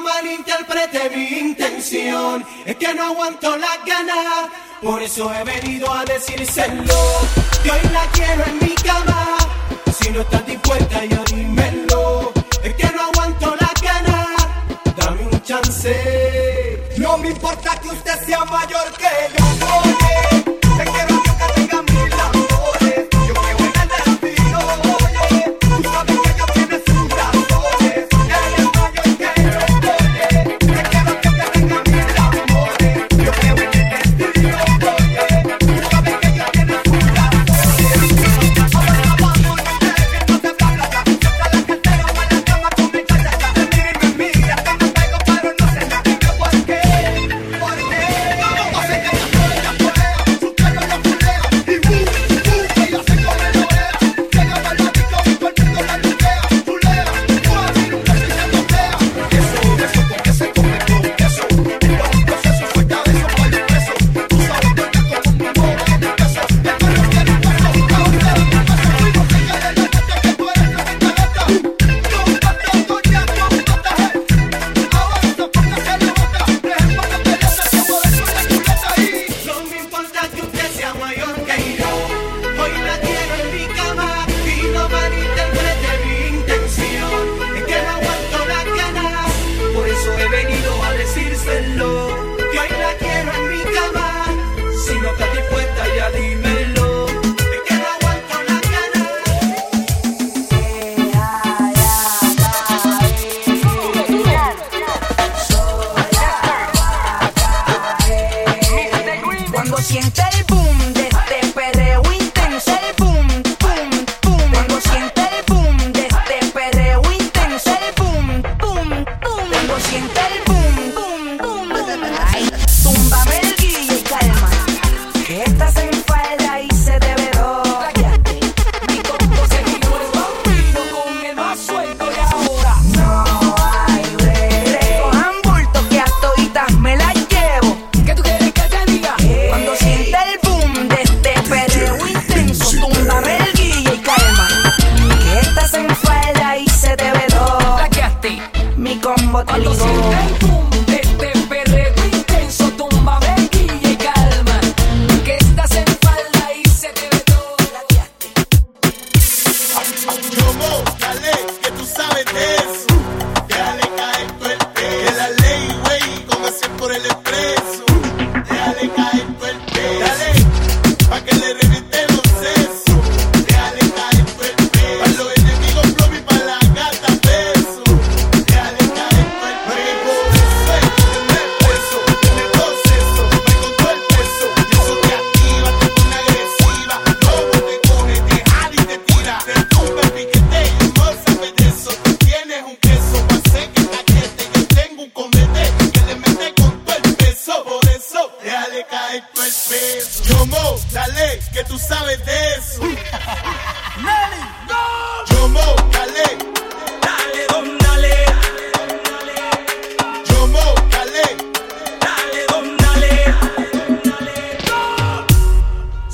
malinterprete mi intención, es que no aguanto las ganas, por eso he venido a decírselo, que hoy la quiero en mi cama, si no estás dispuesta ya dímelo, es que no aguanto las ganas, dame un chance. No me importa que usted sea mayor que yo.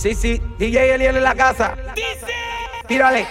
Sí, sí, DJ Eliel en la casa. Dice. Tírale.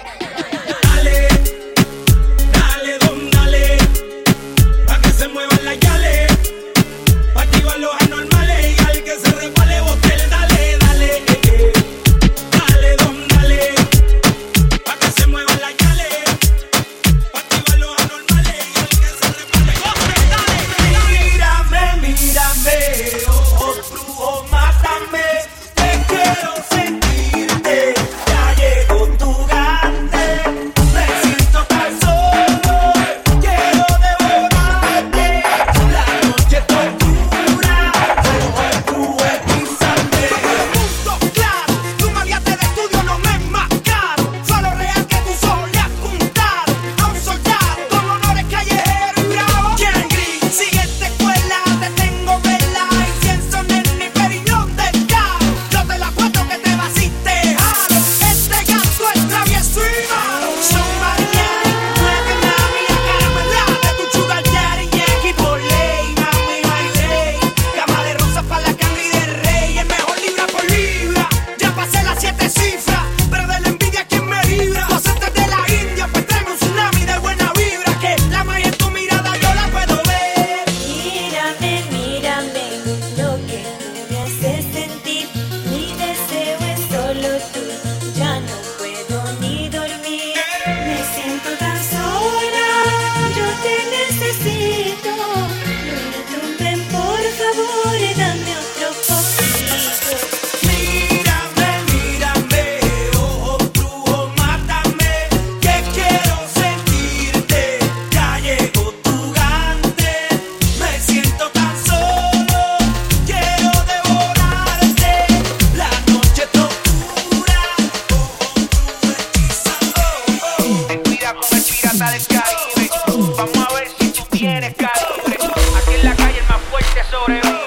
so they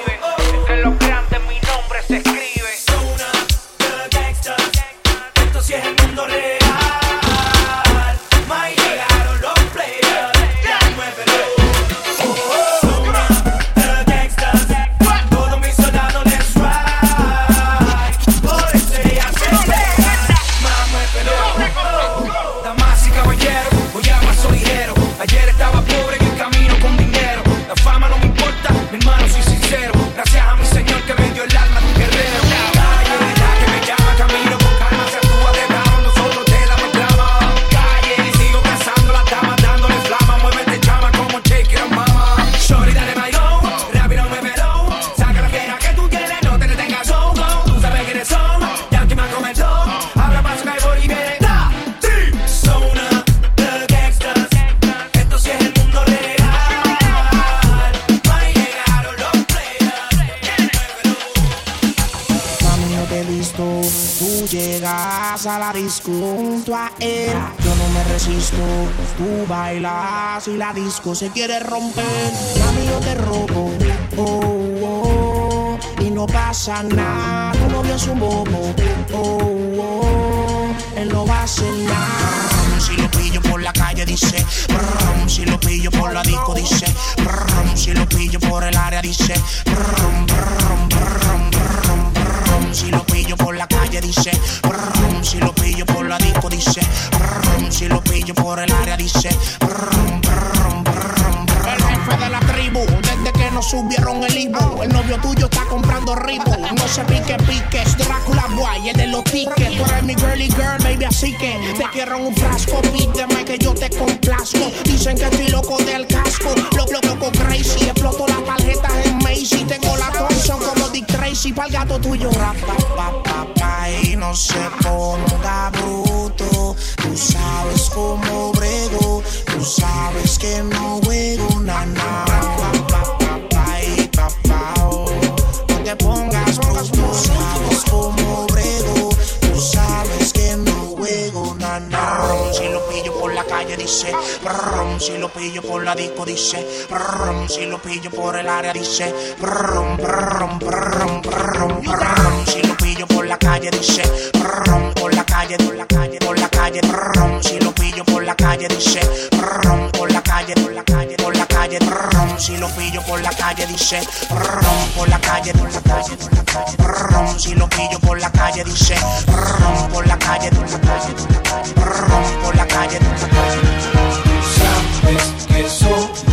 a la disco junto a él. Yo no me resisto, tú bailas y la disco se quiere romper. Mami, yo te robo, oh, oh, oh, y no pasa nada. Tu novio es un bobo, oh, oh, él no va a hacer nada. Si lo pillo por la calle dice, brum, si lo pillo por la disco dice, brum, si lo pillo por el área dice, brum, brum, brum, brum, brum, si lo pillo por la calle dice. Si lo pillo por la disco dice. Brum, si lo pillo por el área dice. Brum, brum, brum, El jefe de la tribu, desde que nos subieron el Ibu. El novio tuyo está comprando Ribu. No se pique, pique, Drácula Boy, el de los tickets. Tú eres mi girly girl, baby, así que te quiero en un frasco. Pídeme que yo te complazco. Dicen que estoy loco del casco. Loco, loco, crazy. Exploto las tarjetas en Macy. Tengo la Thompson como Dick Tracy. Pa'l gato tuyo. Rapa, pa, pa, pa, y no se ponga bruto. Tú sabes cómo brego. Tú sabes que no juego na na. No te pongas bruto. Tú sabes cómo brego. Tú sabes que no juego na na. Si lo pillo por la calle dice. Brum, Si lo pillo por la disco dice. Brum, Si lo pillo por el área dice. Brum, brum, brum, brum, brum. Si lo pillo por la calle dice. Brum, Por la calle, por la calle, por la calle. Brum, Si lo pillo por la calle dice. Si lo pillo por la calle dice. Brum, Por la calle, por la calle, por la calle. Si lo pillo por la calle dice. La calle, por la calle, por la calle. Por la calle. Sabes que somos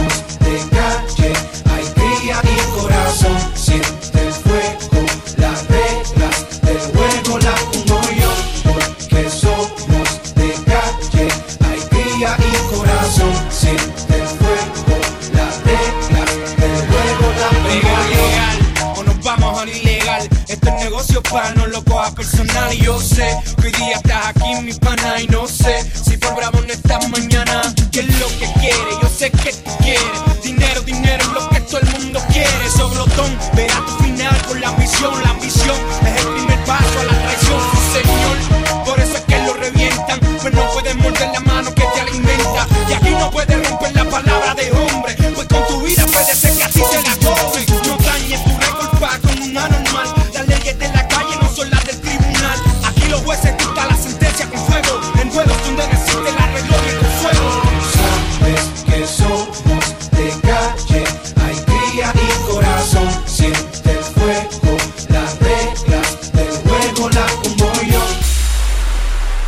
no lo cojas personal. Y yo sé que hoy día estás aquí, mi pana, y no